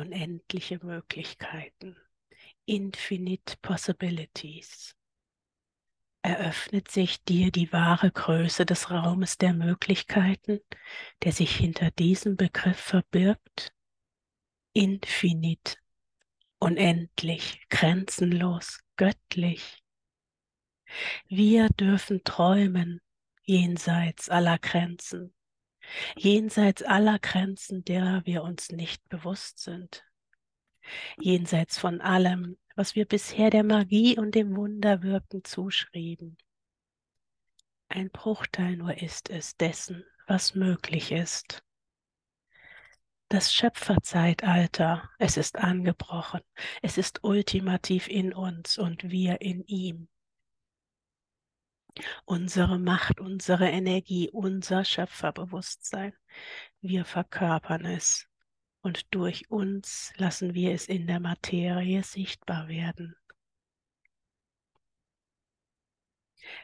unendliche Möglichkeiten, infinite possibilities. Eröffnet sich dir die wahre Größe des Raumes der Möglichkeiten, der sich hinter diesem Begriff verbirgt? Infinit, unendlich, grenzenlos, göttlich. Wir dürfen träumen jenseits aller Grenzen, jenseits aller Grenzen, derer wir uns nicht bewusst sind, jenseits von allem, was wir bisher der Magie und dem Wunderwirken zuschrieben. Ein Bruchteil nur ist es dessen, was möglich ist. Das Schöpferzeitalter, es ist angebrochen, es ist ultimativ in uns und wir in ihm. Unsere Macht, unsere Energie, unser Schöpferbewusstsein, wir verkörpern es und durch uns lassen wir es in der Materie sichtbar werden.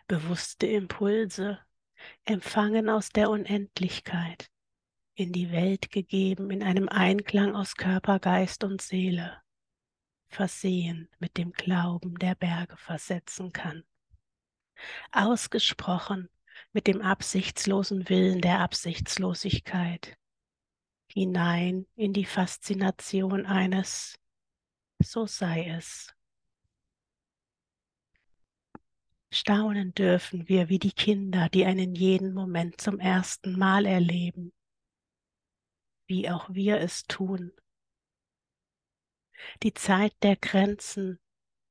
Bewusste Impulse empfangen aus der Unendlichkeit, in die Welt gegeben in einem Einklang aus Körper, Geist und Seele, versehen mit dem Glauben, der Berge versetzen kann, ausgesprochen mit dem absichtslosen Willen der Absichtslosigkeit, hinein in die Faszination eines So sei es. Staunen dürfen wir wie die Kinder, die einen jeden Moment zum ersten Mal erleben, wie auch wir es tun. Die Zeit der Grenzen,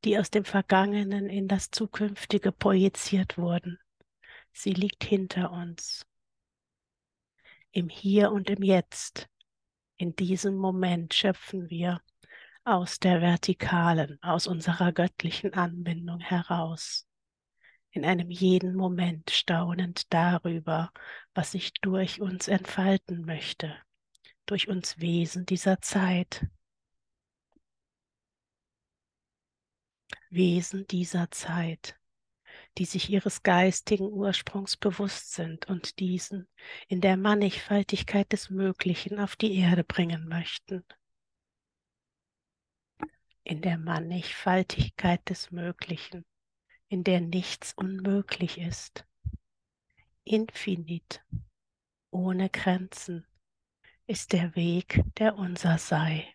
die aus dem Vergangenen in das Zukünftige projiziert wurden, sie liegt hinter uns. Im Hier und im Jetzt in diesem Moment schöpfen wir aus der vertikalen, aus unserer göttlichen Anbindung heraus, in einem jeden Moment staunend darüber, was sich durch uns entfalten möchte, durch uns Wesen dieser Zeit. Wesen dieser Zeit, die sich ihres geistigen Ursprungs bewusst sind und diesen in der Mannigfaltigkeit des Möglichen auf die Erde bringen möchten. In der Mannigfaltigkeit des Möglichen, in der nichts unmöglich ist. Infinit, ohne Grenzen, ist der Weg, der unser sei.